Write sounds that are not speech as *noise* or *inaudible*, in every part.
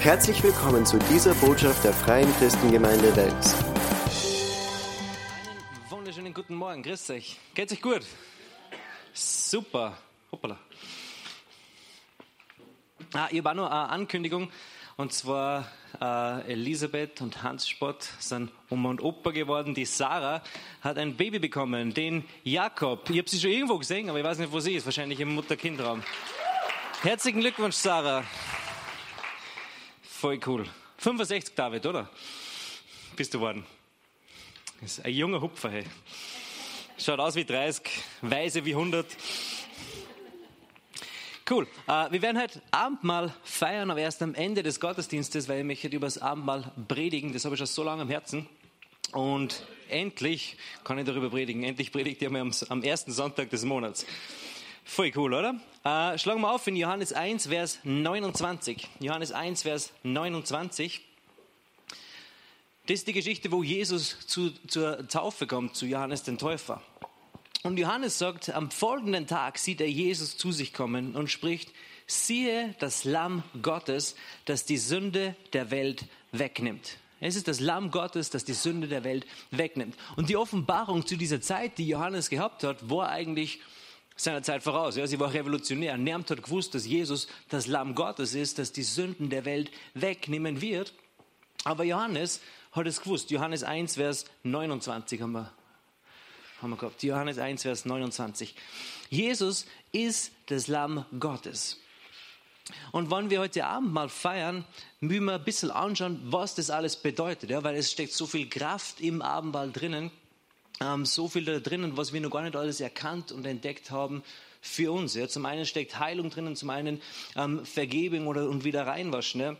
Herzlich willkommen zu dieser Botschaft der Freien Christengemeinde Wels. Einen wunderschönen guten Morgen, grüß euch. Geht's euch gut? Super. Hoppala. Ah, ich habe auch noch eine Ankündigung. Und zwar äh, Elisabeth und Hans Spott sind Oma und Opa geworden. Die Sarah hat ein Baby bekommen, den Jakob. Ich habe sie schon irgendwo gesehen, aber ich weiß nicht, wo sie ist. Wahrscheinlich im Mutter-Kind-Raum. Herzlichen Glückwunsch, Sarah. Voll cool. 65, David, oder? Bist du geworden. Das ist ein junger Hupfer, hey. Schaut aus wie 30, weise wie 100. Cool. Äh, wir werden heute Abendmahl feiern, aber erst am Ende des Gottesdienstes, weil ich möchte über das Abendmahl predigen. Das habe ich schon so lange am Herzen. Und endlich kann ich darüber predigen. Endlich predigt ihr mir am, am ersten Sonntag des Monats. Voll cool, oder? Äh, schlagen wir auf in Johannes 1, Vers 29. Johannes 1, Vers 29. Das ist die Geschichte, wo Jesus zu, zur Taufe kommt, zu Johannes den Täufer. Und Johannes sagt, am folgenden Tag sieht er Jesus zu sich kommen und spricht, siehe das Lamm Gottes, das die Sünde der Welt wegnimmt. Es ist das Lamm Gottes, das die Sünde der Welt wegnimmt. Und die Offenbarung zu dieser Zeit, die Johannes gehabt hat, war eigentlich seiner Zeit voraus. Ja, sie war revolutionär. Niemand hat gewusst, dass Jesus das Lamm Gottes ist, das die Sünden der Welt wegnehmen wird. Aber Johannes hat es gewusst. Johannes 1, Vers 29 haben wir haben wir gehabt. Johannes 1, Vers 29. Jesus ist das Lamm Gottes. Und wenn wir heute Abend mal feiern, müssen wir ein bisschen anschauen, was das alles bedeutet. Ja? Weil es steckt so viel Kraft im Abendmahl drinnen, ähm, so viel da drinnen, was wir noch gar nicht alles erkannt und entdeckt haben für uns. Ja? Zum einen steckt Heilung drinnen, zum einen ähm, Vergebung oder, und wieder reinwaschen. Ja?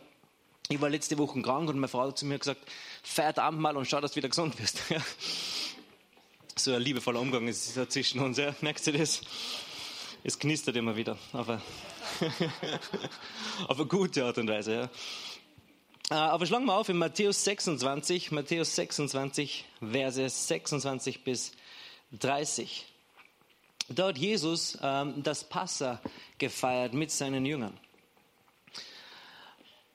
Ich war letzte Woche krank und meine Frau hat zu mir gesagt, feiert Abendmahl und schau, dass du wieder gesund wirst. *laughs* so ein liebevoller Umgang ist zwischen uns. Ja? Merkst du das? Es knistert immer wieder, aber *laughs* auf eine gute Art und Weise. Ja? Äh, aber schlagen wir auf in Matthäus 26, Matthäus 26, Verse 26 bis 30. Da hat Jesus ähm, das Passa gefeiert mit seinen Jüngern.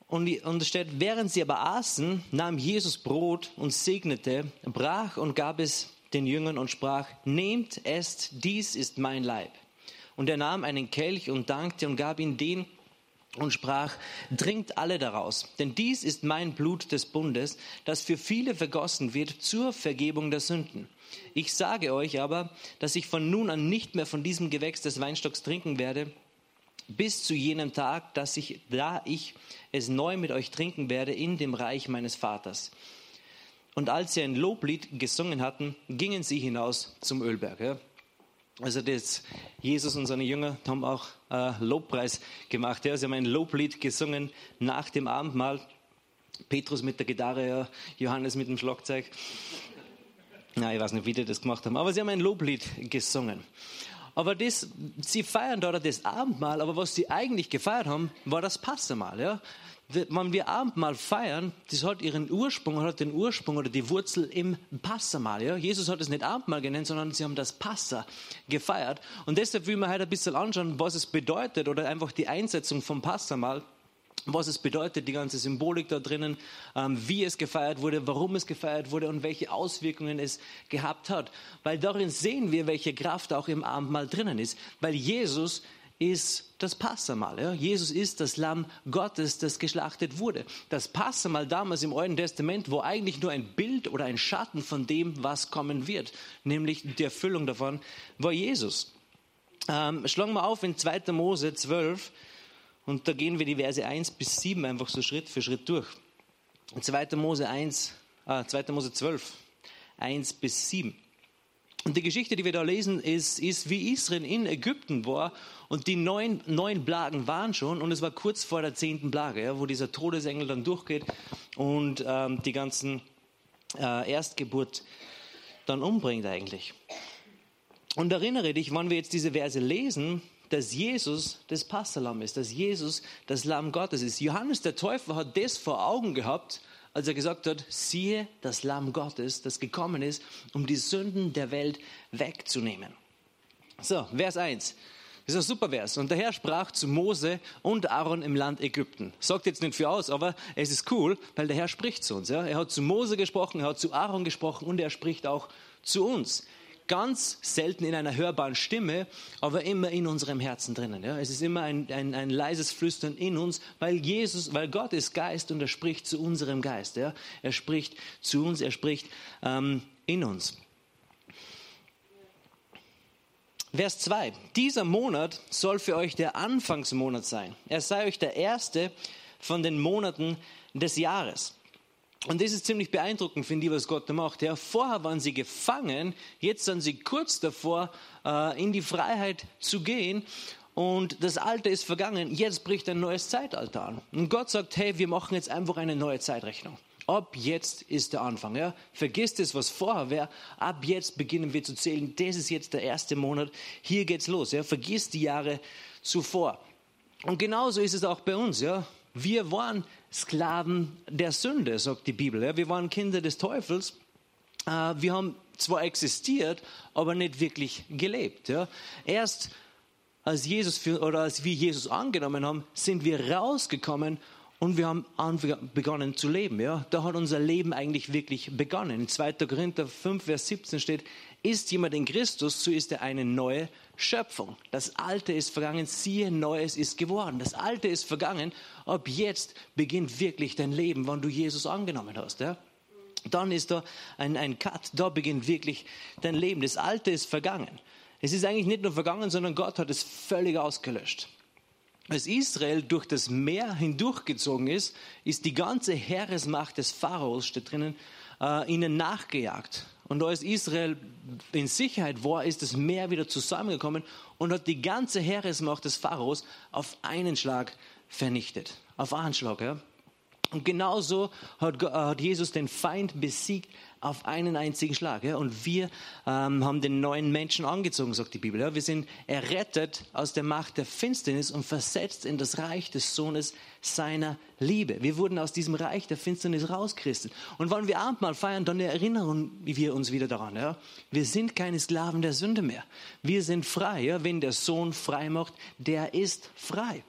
Und, und es steht, während sie aber aßen, nahm Jesus Brot und segnete, brach und gab es den Jüngern und sprach, nehmt, esst, dies ist mein Leib. Und er nahm einen Kelch und dankte und gab ihn den und sprach, trinkt alle daraus, denn dies ist mein Blut des Bundes, das für viele vergossen wird zur Vergebung der Sünden. Ich sage euch aber, dass ich von nun an nicht mehr von diesem Gewächs des Weinstocks trinken werde, bis zu jenem Tag, dass ich, da ich es neu mit euch trinken werde in dem Reich meines Vaters. Und als sie ein Loblied gesungen hatten, gingen sie hinaus zum Ölberg. Also das, Jesus und seine Jünger haben auch äh, Lobpreis gemacht. Ja. Sie haben ein Loblied gesungen nach dem Abendmahl. Petrus mit der Gitarre, ja, Johannes mit dem Schlagzeug. Na, ich weiß nicht, wie die das gemacht haben, aber sie haben ein Loblied gesungen. Aber das, sie feiern dort das Abendmahl, aber was sie eigentlich gefeiert haben, war das Passamal. Ja? Wenn wir Abendmahl feiern, das hat ihren Ursprung, hat den Ursprung oder die Wurzel im Passamal. Ja? Jesus hat es nicht Abendmahl genannt, sondern sie haben das Passa gefeiert. Und deshalb will man heute ein bisschen anschauen, was es bedeutet oder einfach die Einsetzung vom Passamal was es bedeutet, die ganze Symbolik da drinnen, ähm, wie es gefeiert wurde, warum es gefeiert wurde und welche Auswirkungen es gehabt hat. Weil darin sehen wir, welche Kraft auch im Abendmahl drinnen ist. Weil Jesus ist das Passamal. Ja? Jesus ist das Lamm Gottes, das geschlachtet wurde. Das Passamal damals im Alten Testament war eigentlich nur ein Bild oder ein Schatten von dem, was kommen wird. Nämlich die Erfüllung davon war Jesus. Ähm, schlagen wir auf in 2. Mose 12 und da gehen wir die Verse 1 bis 7 einfach so Schritt für Schritt durch. 2. Mose 1, äh, 2. Mose 12, 1 bis 7. Und die Geschichte, die wir da lesen, ist, ist, wie Israel in Ägypten war und die neun, neun Plagen waren schon und es war kurz vor der zehnten Plage, ja, wo dieser Todesengel dann durchgeht und ähm, die ganzen äh, Erstgeburt dann umbringt eigentlich. Und erinnere dich, wann wir jetzt diese Verse lesen, dass Jesus das Passalam ist, dass Jesus das Lamm Gottes ist. Johannes der Täufer hat das vor Augen gehabt, als er gesagt hat, siehe das Lamm Gottes, das gekommen ist, um die Sünden der Welt wegzunehmen. So, Vers 1. Das ist ein super Vers. Und der Herr sprach zu Mose und Aaron im Land Ägypten. Sagt jetzt nicht viel aus, aber es ist cool, weil der Herr spricht zu uns. Ja? Er hat zu Mose gesprochen, er hat zu Aaron gesprochen und er spricht auch zu uns. Ganz selten in einer hörbaren Stimme, aber immer in unserem Herzen drinnen. Ja? Es ist immer ein, ein, ein leises Flüstern in uns, weil Jesus, weil Gott ist Geist und er spricht zu unserem Geist. Ja? Er spricht zu uns, er spricht ähm, in uns. Vers 2. Dieser Monat soll für euch der Anfangsmonat sein. Er sei euch der erste von den Monaten des Jahres. Und das ist ziemlich beeindruckend, finde ich, was Gott da macht. Ja, vorher waren sie gefangen, jetzt sind sie kurz davor, äh, in die Freiheit zu gehen. Und das Alte ist vergangen, jetzt bricht ein neues Zeitalter an. Und Gott sagt, hey, wir machen jetzt einfach eine neue Zeitrechnung. Ab jetzt ist der Anfang. Ja? Vergisst es, was vorher wäre. Ab jetzt beginnen wir zu zählen. Das ist jetzt der erste Monat. Hier geht's los. Ja? Vergiss die Jahre zuvor. Und genauso ist es auch bei uns. Ja? Wir waren Sklaven der Sünde, sagt die Bibel. Ja? Wir waren Kinder des Teufels. Äh, wir haben zwar existiert, aber nicht wirklich gelebt. Ja? Erst als Jesus für, oder als wir Jesus angenommen haben, sind wir rausgekommen und wir haben begonnen zu leben. Ja? Da hat unser Leben eigentlich wirklich begonnen. In 2. Korinther 5, Vers 17 steht, ist jemand in Christus, so ist er eine neue Schöpfung. Das Alte ist vergangen, siehe, Neues ist geworden. Das Alte ist vergangen, ab jetzt beginnt wirklich dein Leben, wann du Jesus angenommen hast. Ja? Dann ist da ein, ein Cut, da beginnt wirklich dein Leben. Das Alte ist vergangen. Es ist eigentlich nicht nur vergangen, sondern Gott hat es völlig ausgelöscht. Als Israel durch das Meer hindurchgezogen ist, ist die ganze Heeresmacht des Pharaos, steht drinnen, äh, ihnen nachgejagt. Und als Israel in Sicherheit war, ist das Meer wieder zusammengekommen und hat die ganze Heeresmacht des Pharaos auf einen Schlag vernichtet. Auf einen Schlag, ja. Und genauso hat, hat Jesus den Feind besiegt auf einen einzigen Schlag. Und wir ähm, haben den neuen Menschen angezogen, sagt die Bibel. Wir sind errettet aus der Macht der Finsternis und versetzt in das Reich des Sohnes seiner Liebe. Wir wurden aus diesem Reich der Finsternis rauschristen. Und wenn wir Abendmahl feiern, dann erinnern wir uns wieder daran. Wir sind keine Sklaven der Sünde mehr. Wir sind frei. Wenn der Sohn frei macht, der ist frei.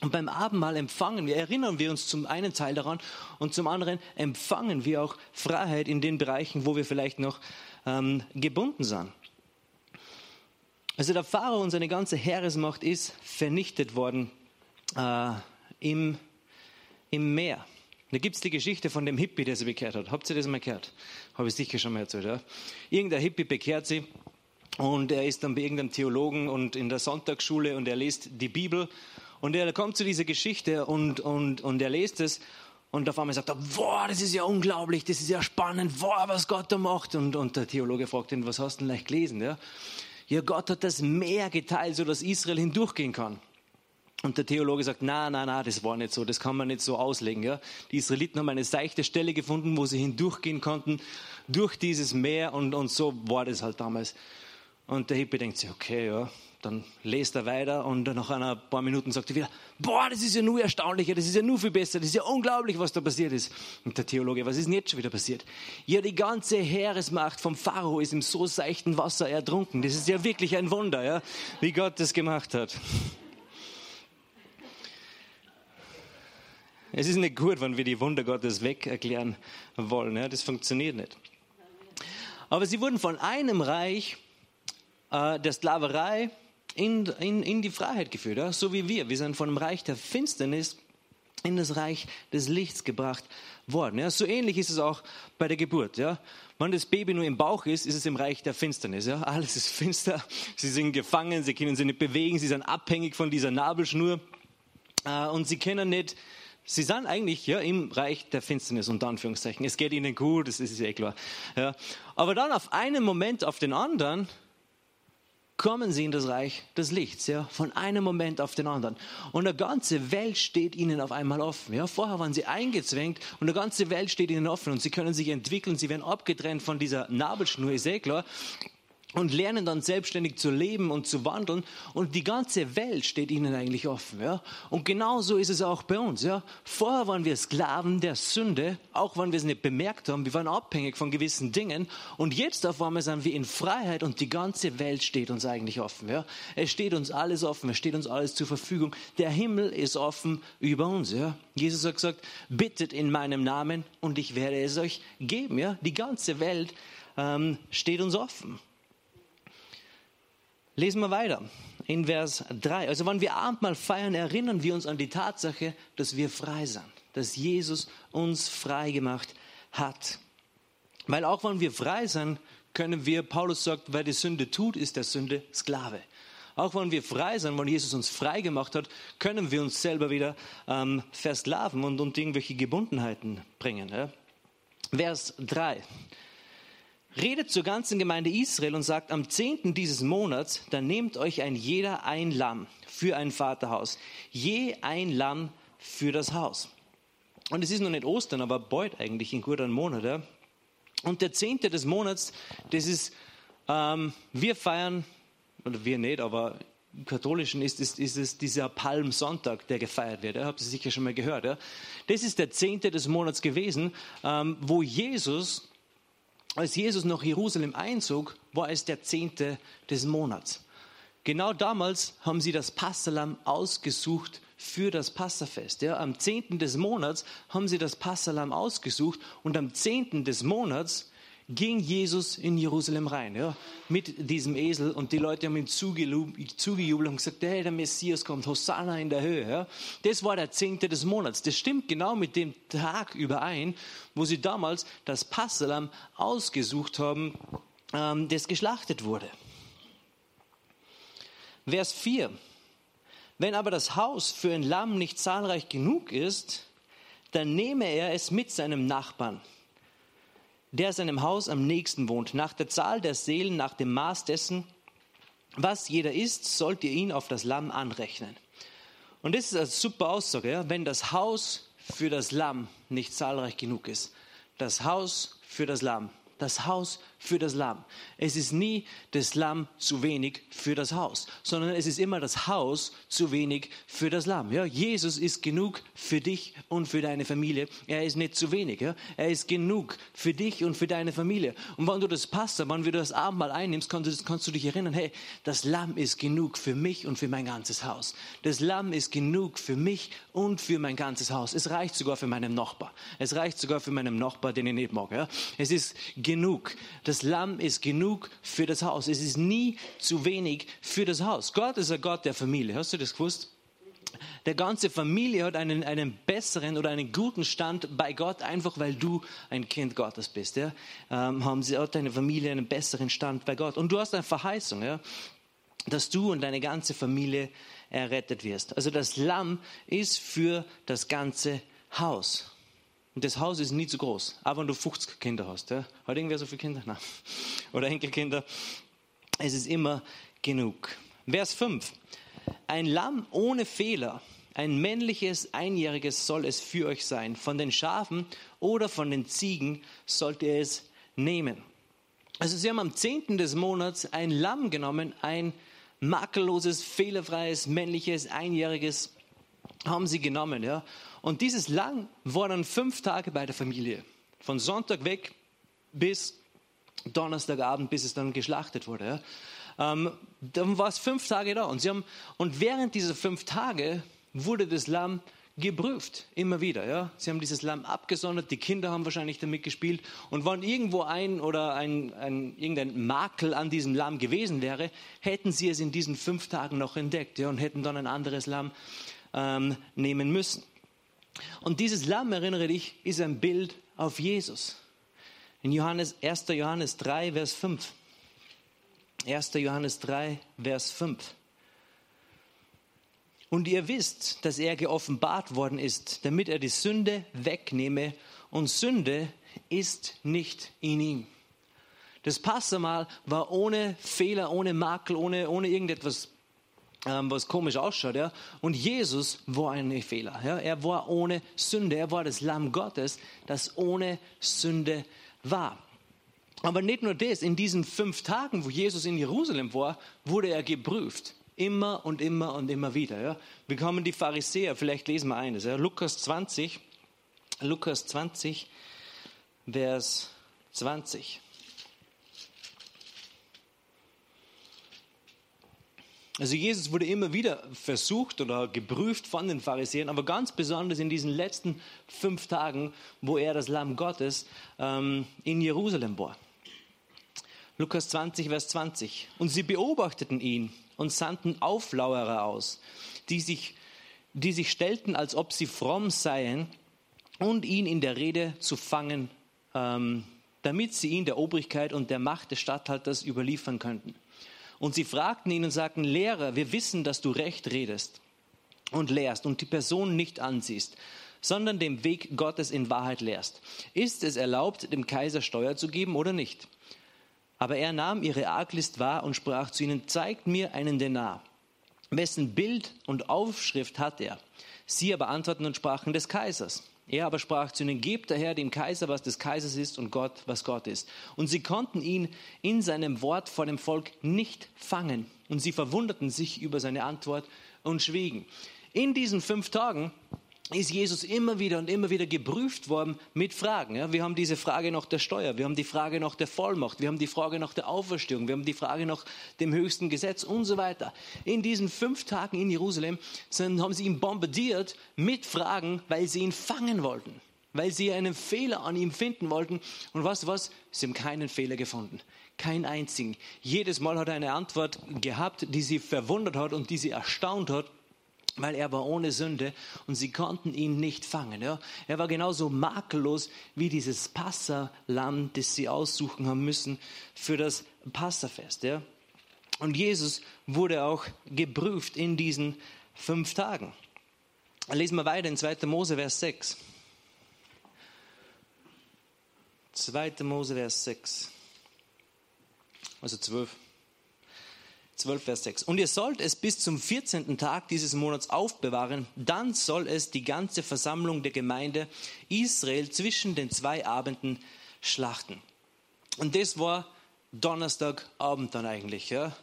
Und beim Abendmahl empfangen wir, erinnern wir uns zum einen Teil daran und zum anderen empfangen wir auch Freiheit in den Bereichen, wo wir vielleicht noch ähm, gebunden sind. Also der Pharao und seine ganze Heeresmacht ist vernichtet worden äh, im, im Meer. Da gibt es die Geschichte von dem Hippie, der sie bekehrt hat. Habt ihr das mal gehört? Habe ich sicher schon mal erzählt. Ja? Irgendein Hippie bekehrt sie und er ist dann bei irgendeinem Theologen und in der Sonntagsschule und er liest die Bibel und er kommt zu dieser Geschichte und, und, und er liest es und auf einmal sagt er, boah, das ist ja unglaublich, das ist ja spannend, boah, was Gott da macht. Und, und der Theologe fragt ihn, was hast du denn leicht gelesen? Ja? ja, Gott hat das Meer geteilt, sodass Israel hindurchgehen kann. Und der Theologe sagt, na, na, na, das war nicht so, das kann man nicht so auslegen. Ja? Die Israeliten haben eine seichte Stelle gefunden, wo sie hindurchgehen konnten, durch dieses Meer und, und so war das halt damals. Und der Hippie denkt sich, okay, ja, dann lest er weiter und nach ein paar Minuten sagt er wieder, boah, das ist ja nur erstaunlicher, das ist ja nur viel besser, das ist ja unglaublich, was da passiert ist. Und der Theologe, was ist denn jetzt schon wieder passiert? Ja, die ganze Heeresmacht vom Pharao ist im so seichten Wasser ertrunken. Das ist ja wirklich ein Wunder, ja, wie Gott das gemacht hat. Es ist nicht gut, wenn wir die Wunder Gottes weg erklären wollen. Ja, das funktioniert nicht. Aber sie wurden von einem Reich äh, der Sklaverei in, in, in die Freiheit geführt, ja? so wie wir. Wir sind von dem Reich der Finsternis in das Reich des Lichts gebracht worden. Ja? So ähnlich ist es auch bei der Geburt. Ja? Wenn das Baby nur im Bauch ist, ist es im Reich der Finsternis. Ja? Alles ist finster, sie sind gefangen, sie können sich nicht bewegen, sie sind abhängig von dieser Nabelschnur äh, und sie können nicht Sie sind eigentlich ja, im Reich der Finsternis, unter Anführungszeichen. Es geht ihnen gut, das ist eh klar. Ja. Aber dann auf einen Moment auf den anderen kommen sie in das Reich des Lichts, ja, von einem Moment auf den anderen. Und eine ganze Welt steht ihnen auf einmal offen. Ja, vorher waren sie eingezwängt und eine ganze Welt steht ihnen offen und sie können sich entwickeln, sie werden abgetrennt von dieser Nabelschnur, ist eh klar. Und lernen dann selbstständig zu leben und zu wandeln und die ganze Welt steht ihnen eigentlich offen, ja. Und genauso ist es auch bei uns, ja. Vorher waren wir Sklaven der Sünde, auch wenn wir es nicht bemerkt haben, wir waren abhängig von gewissen Dingen und jetzt auf einmal sind wir in Freiheit und die ganze Welt steht uns eigentlich offen, ja. Es steht uns alles offen, es steht uns alles zur Verfügung. Der Himmel ist offen über uns, ja. Jesus hat gesagt, bittet in meinem Namen und ich werde es euch geben, ja. Die ganze Welt ähm, steht uns offen. Lesen wir weiter in Vers 3. Also wenn wir Abendmahl feiern, erinnern wir uns an die Tatsache, dass wir frei sind, dass Jesus uns frei gemacht hat. Weil auch wenn wir frei sind, können wir, Paulus sagt, wer die Sünde tut, ist der Sünde Sklave. Auch wenn wir frei sind, wenn Jesus uns frei gemacht hat, können wir uns selber wieder ähm, versklaven und, und irgendwelche Gebundenheiten bringen. Ja? Vers 3 redet zur ganzen Gemeinde Israel und sagt, am zehnten dieses Monats, dann nehmt euch ein jeder ein Lamm für ein Vaterhaus. Je ein Lamm für das Haus. Und es ist noch nicht Ostern, aber bald eigentlich in guten Monat. Ja? Und der zehnte des Monats, das ist, ähm, wir feiern, oder wir nicht, aber im Katholischen ist es, ist es dieser Palmsonntag, der gefeiert wird. Ja? Habt ihr sicher schon mal gehört. Ja? Das ist der zehnte des Monats gewesen, ähm, wo Jesus als Jesus nach Jerusalem einzog, war es der zehnte des Monats. Genau damals haben sie das Passalam ausgesucht für das Passafest. Ja, am zehnten des Monats haben sie das Passalam ausgesucht und am zehnten des Monats ging Jesus in Jerusalem rein, ja, mit diesem Esel und die Leute haben ihm zugejubelt und gesagt, hey, der Messias kommt, Hosanna in der Höhe. Ja. Das war der zehnte des Monats. Das stimmt genau mit dem Tag überein, wo sie damals das Passalam ausgesucht haben, ähm, das geschlachtet wurde. Vers 4. Wenn aber das Haus für ein Lamm nicht zahlreich genug ist, dann nehme er es mit seinem Nachbarn der seinem Haus am nächsten wohnt. Nach der Zahl der Seelen, nach dem Maß dessen, was jeder ist, sollt ihr ihn auf das Lamm anrechnen. Und das ist eine super Aussage, ja? wenn das Haus für das Lamm nicht zahlreich genug ist. Das Haus für das Lamm das Haus für das Lamm. Es ist nie das Lamm zu wenig für das Haus, sondern es ist immer das Haus zu wenig für das Lamm. Ja, Jesus ist genug für dich und für deine Familie. Er ist nicht zu wenig. Ja? Er ist genug für dich und für deine Familie. Und wenn du das passt, wenn du das Abendmahl einnimmst, kannst du, kannst du dich erinnern, hey, das Lamm ist genug für mich und für mein ganzes Haus. Das Lamm ist genug für mich und für mein ganzes Haus. Es reicht sogar für meinen Nachbar. Es reicht sogar für meinen Nachbar, den ich nicht mag. Ja? Es ist genug. Das Lamm ist genug für das Haus. Es ist nie zu wenig für das Haus. Gott ist ein Gott der Familie. Hast du das gewusst? Der ganze Familie hat einen, einen besseren oder einen guten Stand bei Gott, einfach weil du ein Kind Gottes bist. Ja? Ähm, haben sie, hat deine Familie einen besseren Stand bei Gott. Und du hast eine Verheißung, ja? dass du und deine ganze Familie errettet wirst. Also das Lamm ist für das ganze Haus. Und das Haus ist nie zu groß, auch wenn du 50 Kinder hast. Ja? Hat irgendwer so viele Kinder? Nein. *laughs* Oder Enkelkinder. Es ist immer genug. Vers 5. Ein Lamm ohne Fehler, ein männliches, einjähriges soll es für euch sein. Von den Schafen oder von den Ziegen sollt ihr es nehmen. Also sie haben am 10. des Monats ein Lamm genommen, ein makelloses, fehlerfreies, männliches, einjähriges haben sie genommen. Ja? Und dieses Lamm war dann fünf Tage bei der Familie. Von Sonntag weg bis Donnerstagabend, bis es dann geschlachtet wurde. Ähm, dann war es fünf Tage da. Und, sie haben, und während dieser fünf Tage wurde das Lamm geprüft, immer wieder. Ja. Sie haben dieses Lamm abgesondert, die Kinder haben wahrscheinlich damit gespielt. Und wenn irgendwo ein oder ein, ein, irgendein Makel an diesem Lamm gewesen wäre, hätten sie es in diesen fünf Tagen noch entdeckt ja, und hätten dann ein anderes Lamm ähm, nehmen müssen. Und dieses Lamm, erinnere dich, ist ein Bild auf Jesus. In Johannes, 1. Johannes 3, Vers 5. 1. Johannes 3, Vers 5. Und ihr wisst, dass er geoffenbart worden ist, damit er die Sünde wegnehme. Und Sünde ist nicht in ihm. Das Passamal war ohne Fehler, ohne Makel, ohne, ohne irgendetwas was komisch ausschaut. Ja? Und Jesus war ein Fehler. Ja? Er war ohne Sünde. Er war das Lamm Gottes, das ohne Sünde war. Aber nicht nur das, in diesen fünf Tagen, wo Jesus in Jerusalem war, wurde er geprüft. Immer und immer und immer wieder. Ja. Wir kommen die Pharisäer, vielleicht lesen wir eines. Ja. Lukas 20, Lukas 20, Vers 20. Also Jesus wurde immer wieder versucht oder geprüft von den Pharisäern, aber ganz besonders in diesen letzten fünf Tagen, wo er das Lamm Gottes ähm, in Jerusalem war. Lukas 20, Vers 20. Und sie beobachteten ihn und sandten Auflauerer aus, die sich, die sich stellten, als ob sie fromm seien, und ihn in der Rede zu fangen, ähm, damit sie ihn der Obrigkeit und der Macht des Statthalters überliefern könnten. Und sie fragten ihn und sagten, Lehrer, wir wissen, dass du recht redest und lehrst und die Person nicht ansiehst, sondern dem Weg Gottes in Wahrheit lehrst. Ist es erlaubt, dem Kaiser Steuer zu geben oder nicht? Aber er nahm ihre Arglist wahr und sprach zu ihnen, zeigt mir einen Denar. Wessen Bild und Aufschrift hat er? Sie aber antworten und sprachen des Kaisers. Er aber sprach zu ihnen, gebt daher dem Kaiser, was des Kaisers ist und Gott, was Gott ist. Und sie konnten ihn in seinem Wort vor dem Volk nicht fangen. Und sie verwunderten sich über seine Antwort und schwiegen. In diesen fünf Tagen ist Jesus immer wieder und immer wieder geprüft worden mit Fragen. Ja, wir haben diese Frage nach der Steuer, wir haben die Frage nach der Vollmacht, wir haben die Frage nach der Auferstehung, wir haben die Frage nach dem höchsten Gesetz und so weiter. In diesen fünf Tagen in Jerusalem sind, haben sie ihn bombardiert mit Fragen, weil sie ihn fangen wollten, weil sie einen Fehler an ihm finden wollten. Und du was? Sie haben keinen Fehler gefunden. Kein einzigen. Jedes Mal hat er eine Antwort gehabt, die sie verwundert hat und die sie erstaunt hat weil er war ohne Sünde und sie konnten ihn nicht fangen. Ja. Er war genauso makellos wie dieses Passalam, das sie aussuchen haben müssen für das Passafest. Ja. Und Jesus wurde auch geprüft in diesen fünf Tagen. Lesen wir weiter in 2. Mose, Vers 6. 2. Mose, Vers 6. Also 12. 12, Vers 6. Und ihr sollt es bis zum 14. Tag dieses Monats aufbewahren, dann soll es die ganze Versammlung der Gemeinde Israel zwischen den zwei Abenden schlachten. Und das war Donnerstagabend dann eigentlich. Ja.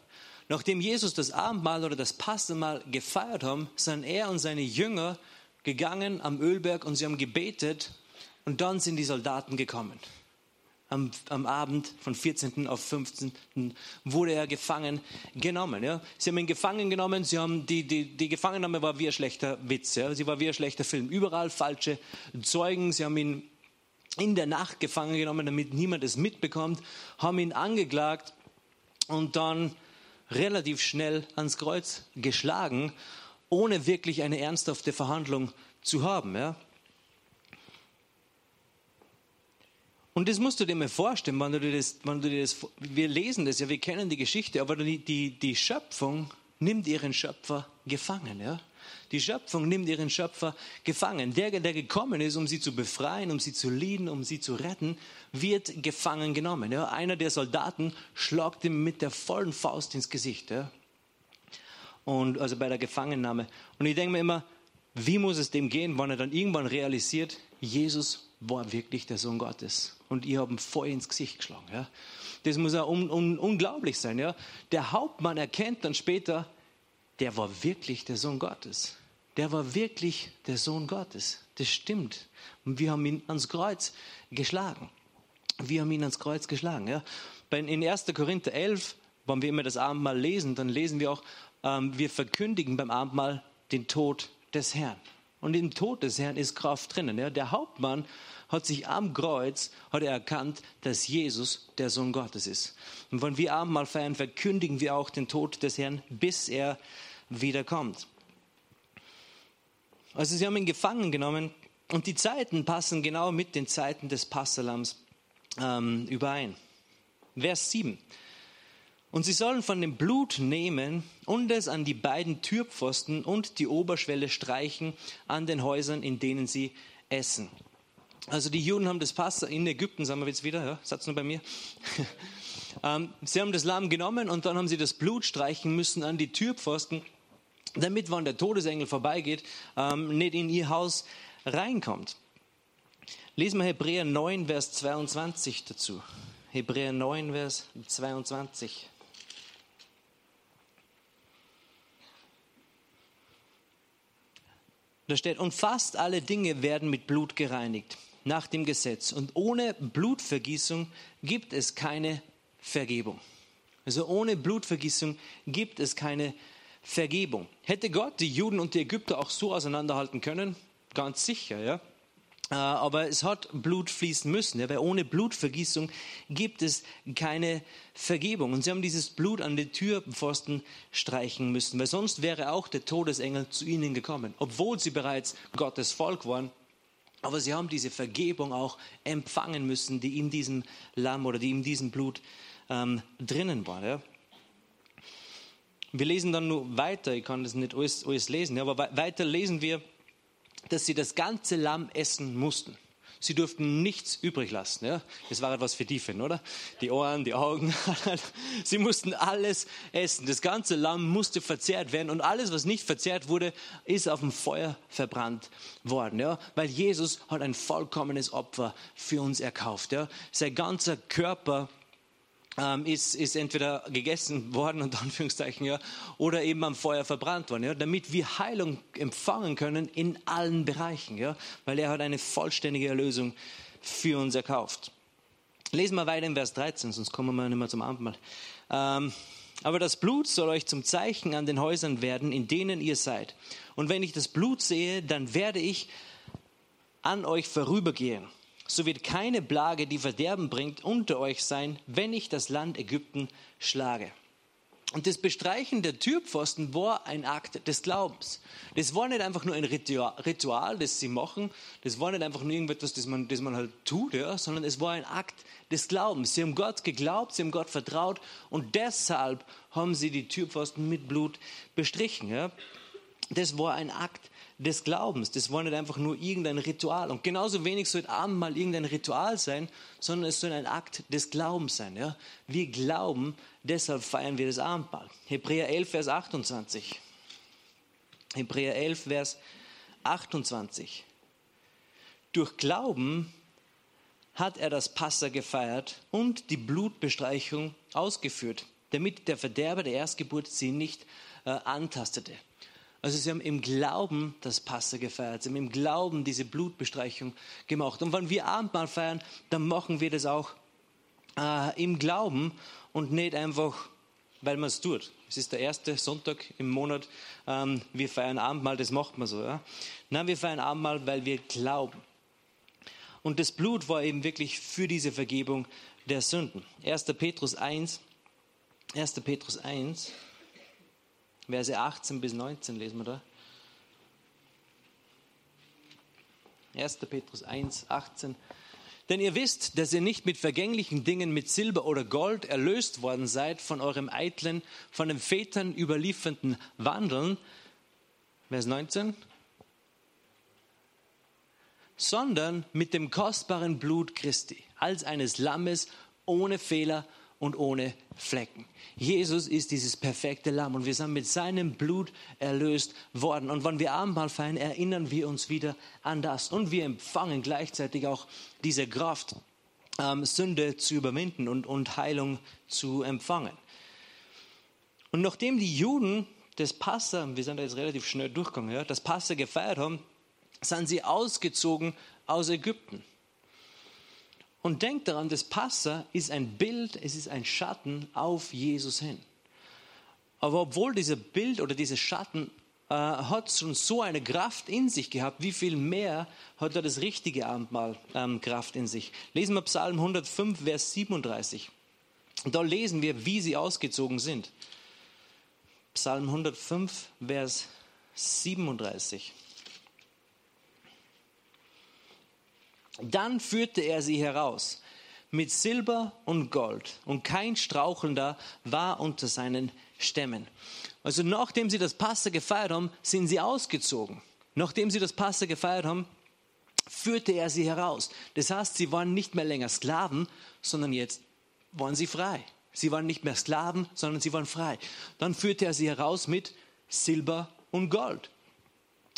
Nachdem Jesus das Abendmahl oder das Passamal gefeiert haben, sind er und seine Jünger gegangen am Ölberg und sie haben gebetet und dann sind die Soldaten gekommen am, am, Abend von 14. auf 15. wurde er gefangen genommen. Ja. Sie haben ihn gefangen genommen, sie haben die, die, die Gefangennahme war wie ein schlechter Witz, ja. sie war wie ein schlechter Film. Überall falsche Zeugen, sie haben ihn in der Nacht gefangen genommen, damit niemand es mitbekommt, haben ihn angeklagt und dann relativ schnell ans Kreuz geschlagen, ohne wirklich eine ernsthafte Verhandlung zu haben. Ja. Und das musst du dir mal vorstellen, wenn du dir das, wenn du dir das, wir lesen das ja, wir kennen die Geschichte, aber die, die, die Schöpfung nimmt ihren Schöpfer gefangen, ja. Die Schöpfung nimmt ihren Schöpfer gefangen. Der, der gekommen ist, um sie zu befreien, um sie zu lieben, um sie zu retten, wird gefangen genommen. Ja. Einer der Soldaten schlagt ihm mit der vollen Faust ins Gesicht. Ja. Und also bei der Gefangennahme. Und ich denke mir immer, wie muss es dem gehen, wenn er dann irgendwann realisiert, Jesus war wirklich der Sohn Gottes und ihr habt ihm voll ins Gesicht geschlagen. Ja. Das muss ja un, un, unglaublich sein. Ja. Der Hauptmann erkennt dann später, der war wirklich der Sohn Gottes. Der war wirklich der Sohn Gottes. Das stimmt. Und wir haben ihn ans Kreuz geschlagen. Wir haben ihn ans Kreuz geschlagen. Ja. In 1. Korinther 11, wenn wir immer das Abendmahl lesen, dann lesen wir auch, ähm, wir verkündigen beim Abendmahl den Tod des Herrn. Und im Tod des Herrn ist Kraft drinnen. Ja. Der Hauptmann hat sich am Kreuz hat er erkannt, dass Jesus der Sohn Gottes ist. Und wenn wir Abendmahl feiern, verkündigen wir auch den Tod des Herrn, bis er wiederkommt. Also sie haben ihn gefangen genommen und die Zeiten passen genau mit den Zeiten des Passalams ähm, überein. Vers 7. Und sie sollen von dem Blut nehmen und es an die beiden Türpfosten und die Oberschwelle streichen an den Häusern, in denen sie essen. Also die Juden haben das Passa in Ägypten, sagen wir jetzt wieder, ja, Satz nur bei mir. *laughs* ähm, sie haben das Lamm genommen und dann haben sie das Blut streichen müssen an die Türpfosten, damit, wenn der Todesengel vorbeigeht, ähm, nicht in ihr Haus reinkommt. Lesen wir Hebräer 9, Vers 22 dazu. Hebräer 9, Vers 22. Da steht, und fast alle Dinge werden mit Blut gereinigt, nach dem Gesetz. Und ohne Blutvergießung gibt es keine Vergebung. Also ohne Blutvergießung gibt es keine Vergebung. Hätte Gott die Juden und die Ägypter auch so auseinanderhalten können? Ganz sicher, ja. Äh, aber es hat Blut fließen müssen, weil ohne Blutvergießung gibt es keine Vergebung. Und sie haben dieses Blut an den Türpfosten streichen müssen, weil sonst wäre auch der Todesengel zu ihnen gekommen, obwohl sie bereits Gottes Volk waren. Aber sie haben diese Vergebung auch empfangen müssen, die in diesem Lamm oder die in diesem Blut ähm, drinnen war. Ja. Wir lesen dann nur weiter, ich kann das nicht alles, alles lesen, aber weiter lesen wir, dass sie das ganze Lamm essen mussten. Sie durften nichts übrig lassen. Ja? Das war etwas für die Finn, oder? Die Ohren, die Augen. *laughs* Sie mussten alles essen. Das ganze Lamm musste verzehrt werden und alles, was nicht verzehrt wurde, ist auf dem Feuer verbrannt worden. Ja? Weil Jesus hat ein vollkommenes Opfer für uns erkauft. Ja? Sein ganzer Körper ähm, ist, ist entweder gegessen *laughs* worden, unter Anführungszeichen, ja, oder eben am Feuer verbrannt worden, ja, damit wir Heilung empfangen können in allen Bereichen, ja, weil er hat eine vollständige Erlösung für uns erkauft. Lesen wir weiter in Vers 13, sonst kommen wir nicht mehr zum Abendmahl. Ähm, aber das Blut soll euch zum Zeichen an den Häusern werden, in denen ihr seid. Und wenn ich das Blut sehe, dann werde ich an euch vorübergehen so wird keine Plage, die Verderben bringt, unter euch sein, wenn ich das Land Ägypten schlage. Und das Bestreichen der Türpfosten war ein Akt des Glaubens. Das war nicht einfach nur ein Ritual, das sie machen. Das war nicht einfach nur irgendetwas, das man, das man halt tut, ja, sondern es war ein Akt des Glaubens. Sie haben Gott geglaubt, sie haben Gott vertraut und deshalb haben sie die Türpfosten mit Blut bestrichen. Ja. Das war ein Akt des Glaubens. Das war nicht einfach nur irgendein Ritual. Und genauso wenig soll Abend mal irgendein Ritual sein, sondern es soll ein Akt des Glaubens sein. Ja? Wir glauben, deshalb feiern wir das Abendmahl. Hebräer 11, Vers 28. Hebräer 11, Vers 28. Durch Glauben hat er das Passa gefeiert und die Blutbestreichung ausgeführt, damit der Verderber der Erstgeburt sie nicht äh, antastete. Also sie haben im Glauben das Passe gefeiert, sie haben im Glauben diese Blutbestreichung gemacht. Und wenn wir Abendmahl feiern, dann machen wir das auch äh, im Glauben und nicht einfach, weil man es tut. Es ist der erste Sonntag im Monat, ähm, wir feiern Abendmahl, das macht man so. Ja? Nein, wir feiern Abendmahl, weil wir glauben. Und das Blut war eben wirklich für diese Vergebung der Sünden. 1. Petrus 1, 1. Petrus 1, Verse 18 bis 19 lesen wir da. 1. Petrus 1, 18. Denn ihr wisst, dass ihr nicht mit vergänglichen Dingen, mit Silber oder Gold erlöst worden seid von eurem eitlen, von den Vätern überlieferten Wandeln. Vers 19. Sondern mit dem kostbaren Blut Christi, als eines Lammes ohne Fehler und ohne Flecken. Jesus ist dieses perfekte Lamm und wir sind mit seinem Blut erlöst worden. Und wenn wir Abendmahl feiern, erinnern wir uns wieder an das. Und wir empfangen gleichzeitig auch diese Kraft, ähm, Sünde zu überwinden und, und Heilung zu empfangen. Und nachdem die Juden das Passa, wir sind da jetzt relativ schnell durchgegangen, ja, das Passa gefeiert haben, sind sie ausgezogen aus Ägypten. Und denkt daran, das Passa ist ein Bild, es ist ein Schatten auf Jesus hin. Aber obwohl dieser Bild oder dieser Schatten äh, hat schon so eine Kraft in sich gehabt, wie viel mehr hat er das richtige Abendmahl ähm, Kraft in sich? Lesen wir Psalm 105, Vers 37. Da lesen wir, wie sie ausgezogen sind. Psalm 105, Vers 37. Dann führte er sie heraus mit Silber und Gold und kein Strauchelnder war unter seinen Stämmen. Also nachdem sie das Passe gefeiert haben, sind sie ausgezogen. Nachdem sie das Passe gefeiert haben, führte er sie heraus. Das heißt, sie waren nicht mehr länger Sklaven, sondern jetzt waren sie frei. Sie waren nicht mehr Sklaven, sondern sie waren frei. Dann führte er sie heraus mit Silber und Gold.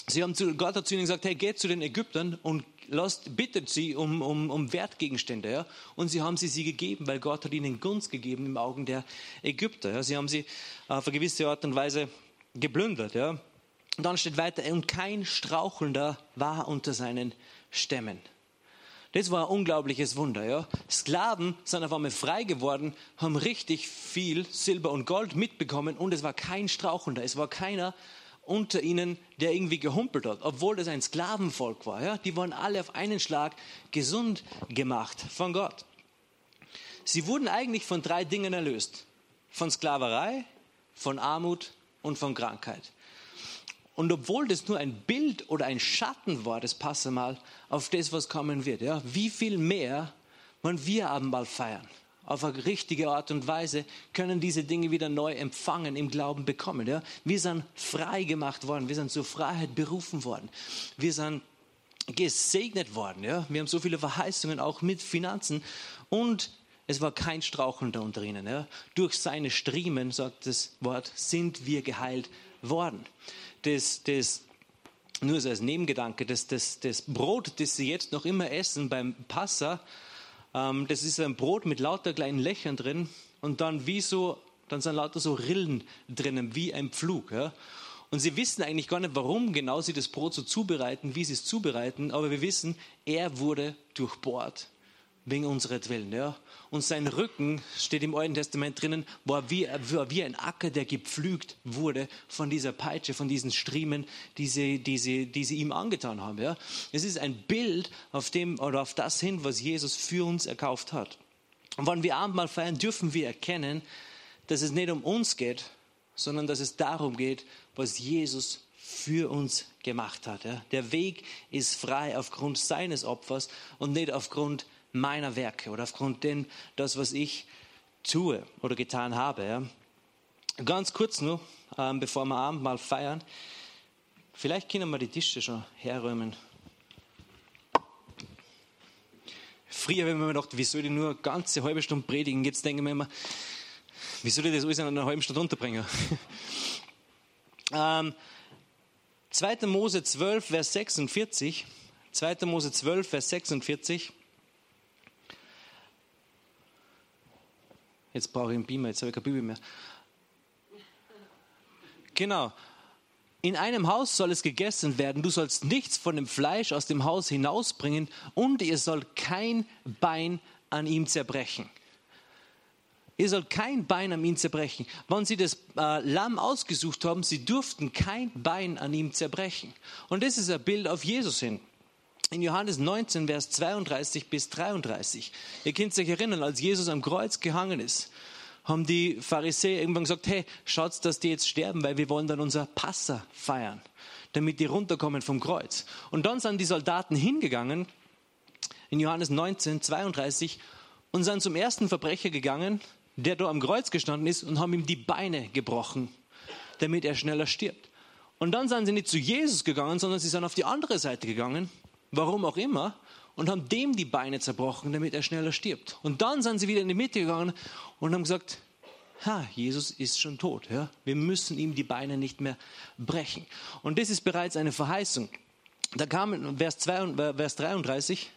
Sie haben zu Gott hat zu ihnen gesagt, hey, geht zu den Ägyptern und lasst, bittet sie um, um, um Wertgegenstände. Ja? Und sie haben sie sie gegeben, weil Gott hat ihnen Gunst gegeben im Augen der Ägypter. Ja? Sie haben sie auf eine gewisse Art und Weise geplündert. Ja? Und dann steht weiter, und kein Strauchelnder war unter seinen Stämmen. Das war ein unglaubliches Wunder. Ja? Sklaven sind auf einmal frei geworden, haben richtig viel Silber und Gold mitbekommen und es war kein Strauchelnder. Es war keiner unter ihnen, der irgendwie gehumpelt hat, obwohl das ein Sklavenvolk war. Ja? Die waren alle auf einen Schlag gesund gemacht von Gott. Sie wurden eigentlich von drei Dingen erlöst. Von Sklaverei, von Armut und von Krankheit. Und obwohl das nur ein Bild oder ein Schatten war, das passe mal auf das, was kommen wird, ja, wie viel mehr wollen wir Abendmahl feiern? Auf eine richtige Art und Weise können diese Dinge wieder neu empfangen, im Glauben bekommen. Ja? Wir sind frei gemacht worden, wir sind zur Freiheit berufen worden, wir sind gesegnet worden. Ja? Wir haben so viele Verheißungen auch mit Finanzen und es war kein Straucheln da unter ihnen. Ja? Durch seine Striemen, sagt das Wort, sind wir geheilt worden das, das nur so als Nebengedanke, das, das, das Brot, das sie jetzt noch immer essen beim Passa, ähm, das ist ein Brot mit lauter kleinen Löchern drin und dann wie so, dann sind lauter so Rillen drinnen, wie ein Pflug. Ja? Und sie wissen eigentlich gar nicht, warum genau sie das Brot so zubereiten, wie sie es zubereiten, aber wir wissen, er wurde durchbohrt wegen unserer Willen. Ja? Und sein Rücken, steht im Alten Testament drinnen, war wie, war wie ein Acker, der gepflügt wurde von dieser Peitsche, von diesen Striemen, die sie, die sie, die sie ihm angetan haben. Ja? Es ist ein Bild auf, dem, oder auf das hin, was Jesus für uns erkauft hat. Und wenn wir Abendmahl feiern, dürfen wir erkennen, dass es nicht um uns geht, sondern dass es darum geht, was Jesus für uns gemacht hat. Ja? Der Weg ist frei aufgrund seines Opfers und nicht aufgrund meiner Werke oder aufgrund dem, das, was ich tue oder getan habe. Ja. Ganz kurz nur, ähm, bevor wir Abendmahl feiern, vielleicht können wir die Tische schon herräumen. Früher, wenn man gedacht, wie soll ich nur eine ganze halbe Stunde predigen, jetzt denken wir immer, wie soll ich das alles in einer halben Stunde unterbringen? *laughs* ähm, 2. Mose 12, Vers 46. 2. Mose 12, Vers 46. Jetzt brauche ich einen Beamer, jetzt habe ich kein Bibel mehr. Genau. In einem Haus soll es gegessen werden. Du sollst nichts von dem Fleisch aus dem Haus hinausbringen und ihr sollt kein Bein an ihm zerbrechen. Ihr sollt kein Bein an ihm zerbrechen. Wenn sie das äh, Lamm ausgesucht haben, sie durften kein Bein an ihm zerbrechen. Und das ist ein Bild auf Jesus hin in Johannes 19, Vers 32 bis 33. Ihr könnt euch erinnern, als Jesus am Kreuz gehangen ist, haben die Pharisäer irgendwann gesagt, hey, schaut, dass die jetzt sterben, weil wir wollen dann unser Passa feiern, damit die runterkommen vom Kreuz. Und dann sind die Soldaten hingegangen, in Johannes 19, 32, und sind zum ersten Verbrecher gegangen, der da am Kreuz gestanden ist, und haben ihm die Beine gebrochen, damit er schneller stirbt. Und dann sind sie nicht zu Jesus gegangen, sondern sie sind auf die andere Seite gegangen warum auch immer, und haben dem die Beine zerbrochen, damit er schneller stirbt. Und dann sind sie wieder in die Mitte gegangen und haben gesagt, ha, Jesus ist schon tot. Ja? Wir müssen ihm die Beine nicht mehr brechen. Und das ist bereits eine Verheißung. Da kam Vers, 2, Vers 33,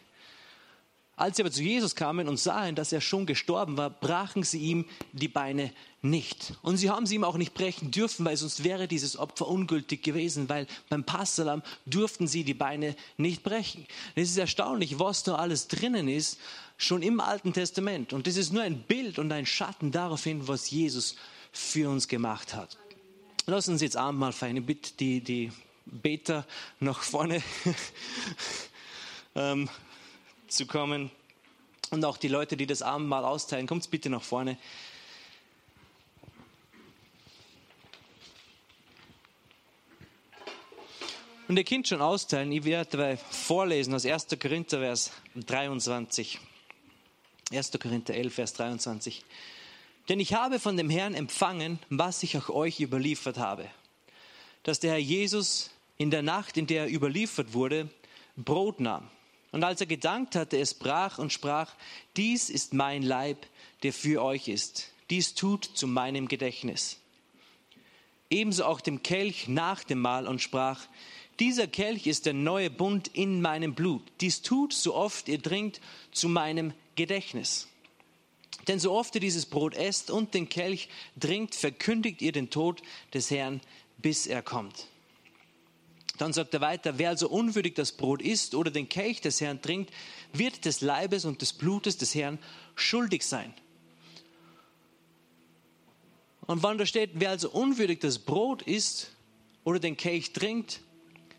als sie aber zu Jesus kamen und sahen, dass er schon gestorben war, brachen sie ihm die Beine nicht. Und sie haben sie ihm auch nicht brechen dürfen, weil sonst wäre dieses Opfer ungültig gewesen, weil beim Passalam durften sie die Beine nicht brechen. Es ist erstaunlich, was da alles drinnen ist, schon im Alten Testament. Und das ist nur ein Bild und ein Schatten darauf hin, was Jesus für uns gemacht hat. Lass uns jetzt feiern. Ich bitte die, die Beter nach vorne. *laughs* ähm, zu kommen. Und auch die Leute, die das Abendmahl austeilen, kommt bitte nach vorne. Und ihr könnt schon austeilen. Ich werde vorlesen aus 1. Korinther, Vers 23. 1. Korinther 11, Vers 23. Denn ich habe von dem Herrn empfangen, was ich auch euch überliefert habe. Dass der Herr Jesus in der Nacht, in der er überliefert wurde, Brot nahm und als er gedankt hatte, es brach und sprach, dies ist mein Leib, der für euch ist. Dies tut zu meinem Gedächtnis. Ebenso auch dem Kelch nach dem Mahl und sprach, Dieser Kelch ist der neue Bund in meinem Blut. Dies tut, so oft ihr trinkt, zu meinem Gedächtnis. Denn so oft ihr dieses Brot esst und den Kelch trinkt, verkündigt ihr den Tod des Herrn, bis er kommt. Dann sagt er weiter, wer also unwürdig das Brot isst oder den Kelch des Herrn trinkt, wird des Leibes und des Blutes des Herrn schuldig sein. Und wann da steht, wer also unwürdig das Brot isst oder den Kelch trinkt,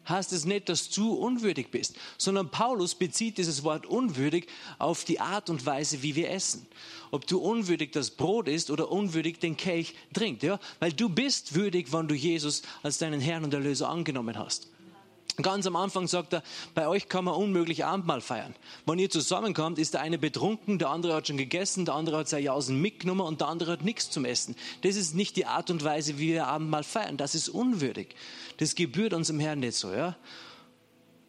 heißt es nicht, dass du unwürdig bist, sondern Paulus bezieht dieses Wort unwürdig auf die Art und Weise, wie wir essen. Ob du unwürdig das Brot isst oder unwürdig den Kelch trinkt, ja? Weil du bist würdig, wann du Jesus als deinen Herrn und Erlöser angenommen hast. Ganz am Anfang sagt er, bei euch kann man unmöglich Abendmahl feiern. Wenn ihr zusammenkommt, ist der eine betrunken, der andere hat schon gegessen, der andere hat seine Jausen mitgenommen und der andere hat nichts zum Essen. Das ist nicht die Art und Weise, wie wir Abendmahl feiern. Das ist unwürdig. Das gebührt unserem Herrn nicht so, ja.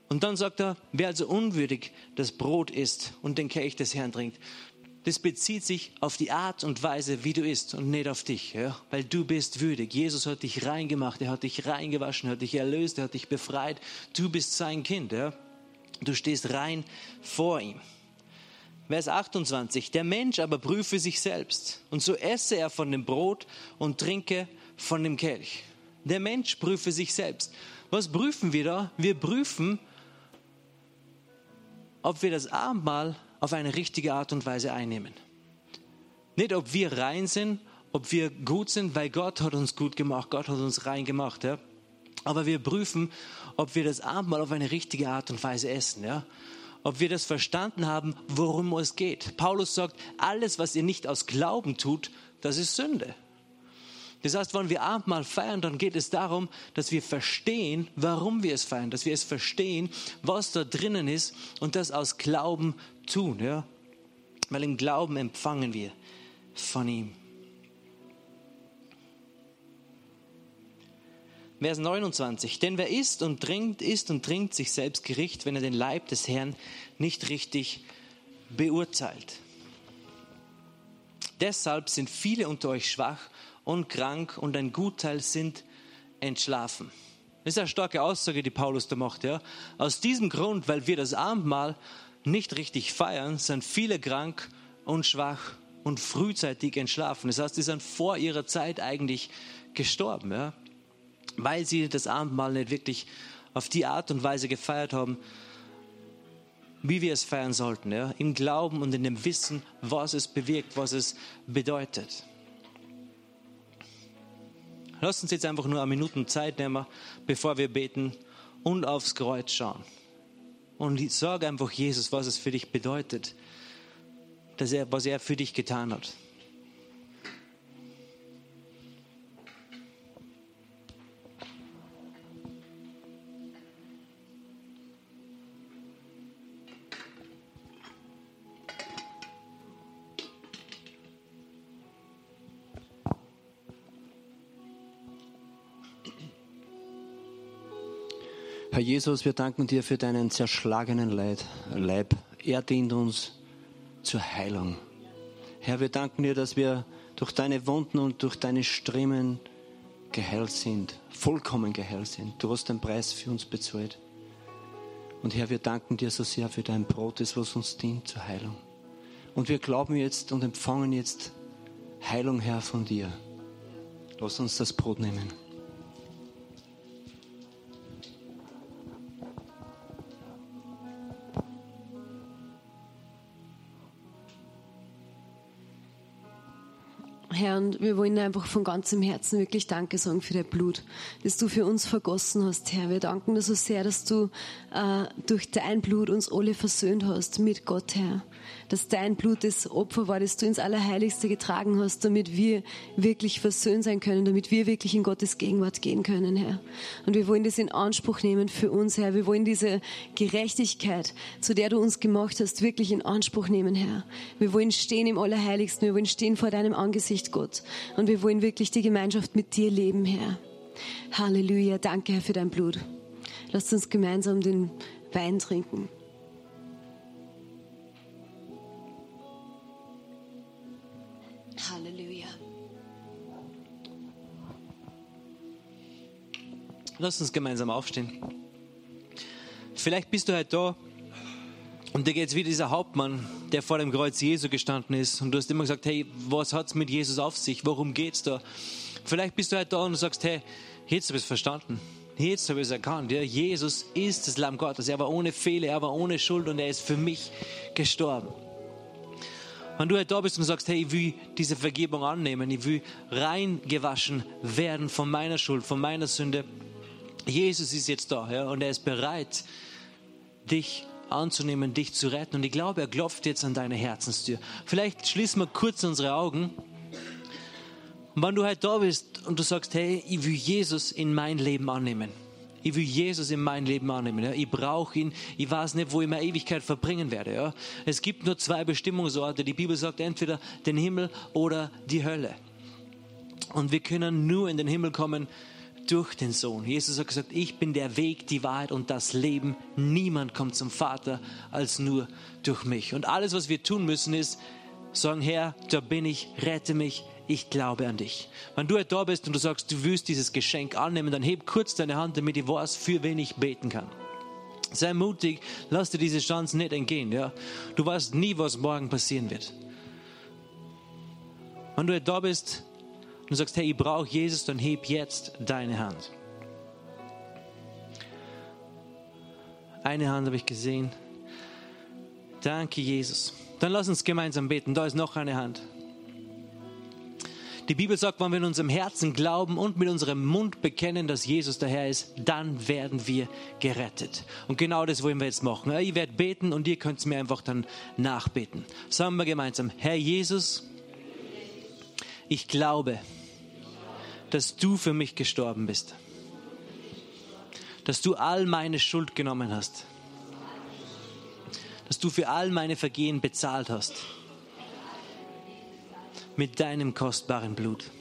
Und dann sagt er, wer also unwürdig das Brot isst und den Kelch des Herrn trinkt, das bezieht sich auf die Art und Weise, wie du isst und nicht auf dich, ja? weil du bist würdig. Jesus hat dich reingemacht, er hat dich reingewaschen, er hat dich erlöst, er hat dich befreit. Du bist sein Kind. Ja? Du stehst rein vor ihm. Vers 28. Der Mensch aber prüfe sich selbst und so esse er von dem Brot und trinke von dem Kelch. Der Mensch prüfe sich selbst. Was prüfen wir da? Wir prüfen, ob wir das Abendmahl auf eine richtige Art und Weise einnehmen. Nicht, ob wir rein sind, ob wir gut sind, weil Gott hat uns gut gemacht, Gott hat uns rein gemacht. Ja? Aber wir prüfen, ob wir das Abendmahl auf eine richtige Art und Weise essen. Ja? Ob wir das verstanden haben, worum es geht. Paulus sagt, alles, was ihr nicht aus Glauben tut, das ist Sünde. Das heißt, wenn wir Abendmahl feiern, dann geht es darum, dass wir verstehen, warum wir es feiern, dass wir es verstehen, was da drinnen ist und das aus Glauben tun, ja? Weil im Glauben empfangen wir von ihm. Vers 29. Denn wer isst und trinkt, isst und trinkt sich selbst Gericht, wenn er den Leib des Herrn nicht richtig beurteilt. Deshalb sind viele unter euch schwach und krank und ein Gutteil sind entschlafen. Das ist eine starke Aussage, die Paulus da macht. Ja? Aus diesem Grund, weil wir das Abendmahl nicht richtig feiern, sind viele krank und schwach und frühzeitig entschlafen. Das heißt, sie sind vor ihrer Zeit eigentlich gestorben, ja? weil sie das Abendmahl nicht wirklich auf die Art und Weise gefeiert haben, wie wir es feiern sollten, ja? im Glauben und in dem Wissen, was es bewirkt, was es bedeutet. Lass uns jetzt einfach nur eine Minute Zeit nehmen, bevor wir beten und aufs Kreuz schauen. Und sag einfach Jesus, was es für dich bedeutet, dass er, was er für dich getan hat. Herr Jesus, wir danken dir für deinen zerschlagenen Leib. Er dient uns zur Heilung. Herr, wir danken dir, dass wir durch deine Wunden und durch deine Striemen geheilt sind, vollkommen geheilt sind. Du hast den Preis für uns bezahlt. Und Herr, wir danken dir so sehr für dein Brot, das was uns dient zur Heilung. Und wir glauben jetzt und empfangen jetzt Heilung, Herr, von dir. Lass uns das Brot nehmen. Herr, und wir wollen einfach von ganzem Herzen wirklich Danke sagen für dein Blut, das du für uns vergossen hast, Herr. Wir danken dir so sehr, dass du äh, durch dein Blut uns alle versöhnt hast mit Gott, Herr. Dass dein Blut das Opfer war, das du ins Allerheiligste getragen hast, damit wir wirklich versöhnt sein können, damit wir wirklich in Gottes Gegenwart gehen können, Herr. Und wir wollen das in Anspruch nehmen für uns, Herr. Wir wollen diese Gerechtigkeit, zu der du uns gemacht hast, wirklich in Anspruch nehmen, Herr. Wir wollen stehen im Allerheiligsten, wir wollen stehen vor deinem Angesicht, Gott. Und wir wollen wirklich die Gemeinschaft mit dir leben, Herr. Halleluja. Danke, Herr, für dein Blut. Lasst uns gemeinsam den Wein trinken. Lass uns gemeinsam aufstehen. Vielleicht bist du halt da und dir geht es wie dieser Hauptmann, der vor dem Kreuz Jesu gestanden ist. Und du hast immer gesagt, hey, was hat es mit Jesus auf sich? Worum geht es da? Vielleicht bist du halt da und du sagst, hey, jetzt habe ich es verstanden. Jetzt habe ich es erkannt. Ja, Jesus ist das Lamm Gottes. Er war ohne Fehler, er war ohne Schuld und er ist für mich gestorben. Wenn du halt da bist und sagst, hey, ich will diese Vergebung annehmen, ich will reingewaschen werden von meiner Schuld, von meiner Sünde. Jesus ist jetzt da ja, und er ist bereit, dich anzunehmen, dich zu retten. Und ich glaube, er klopft jetzt an deine Herzenstür. Vielleicht schließen wir kurz unsere Augen. Und wenn du halt da bist und du sagst, hey, ich will Jesus in mein Leben annehmen. Ich will Jesus in mein Leben annehmen. Ja. Ich brauche ihn. Ich weiß nicht, wo ich meine Ewigkeit verbringen werde. Ja. Es gibt nur zwei Bestimmungsorte. Die Bibel sagt entweder den Himmel oder die Hölle. Und wir können nur in den Himmel kommen durch den Sohn. Jesus hat gesagt, ich bin der Weg, die Wahrheit und das Leben. Niemand kommt zum Vater als nur durch mich. Und alles, was wir tun müssen, ist sagen, Herr, da bin ich, rette mich, ich glaube an dich. Wenn du da bist und du sagst, du willst dieses Geschenk annehmen, dann heb kurz deine Hand, damit ich weiß, für wen ich beten kann. Sei mutig, lass dir diese Chance nicht entgehen. Ja? Du weißt nie, was morgen passieren wird. Wenn du da bist und sagst, hey, ich brauche Jesus, dann heb jetzt deine Hand. Eine Hand habe ich gesehen. Danke, Jesus. Dann lass uns gemeinsam beten. Da ist noch eine Hand. Die Bibel sagt, wenn wir in unserem Herzen glauben und mit unserem Mund bekennen, dass Jesus der Herr ist, dann werden wir gerettet. Und genau das wollen wir jetzt machen. Ich werde beten und ihr könnt es mir einfach dann nachbeten. Sagen wir gemeinsam, Herr Jesus, ich glaube, dass du für mich gestorben bist. Dass du all meine Schuld genommen hast. Dass du für all meine Vergehen bezahlt hast mit deinem kostbaren Blut.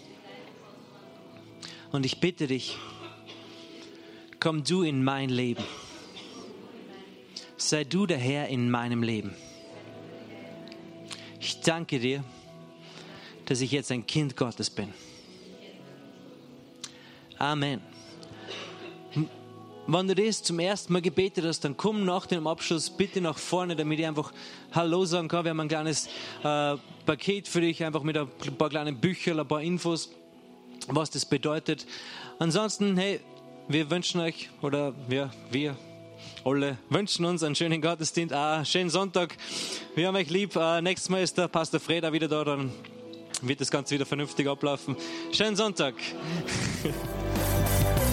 Und ich bitte dich, komm du in mein Leben. Sei du der Herr in meinem Leben. Ich danke dir, dass ich jetzt ein Kind Gottes bin. Amen. Wenn du das zum ersten Mal gebetet hast, dann komm nach dem Abschluss bitte nach vorne, damit ich einfach Hallo sagen kann. Wir haben ein kleines äh, Paket für dich, einfach mit ein paar kleinen Büchern, ein paar Infos, was das bedeutet. Ansonsten, hey, wir wünschen euch, oder wir, wir alle wünschen uns einen schönen Gottesdienst, einen schönen Sonntag. Wir haben euch lieb. Äh, nächstes Mal ist der Pastor Freda wieder da, dann wird das Ganze wieder vernünftig ablaufen. Schönen Sonntag. *laughs*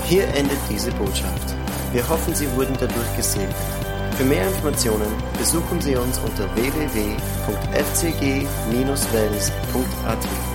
Hier endet diese Botschaft. Wir hoffen, Sie wurden dadurch gesegnet. Für mehr Informationen besuchen Sie uns unter www.fcg-wells.at.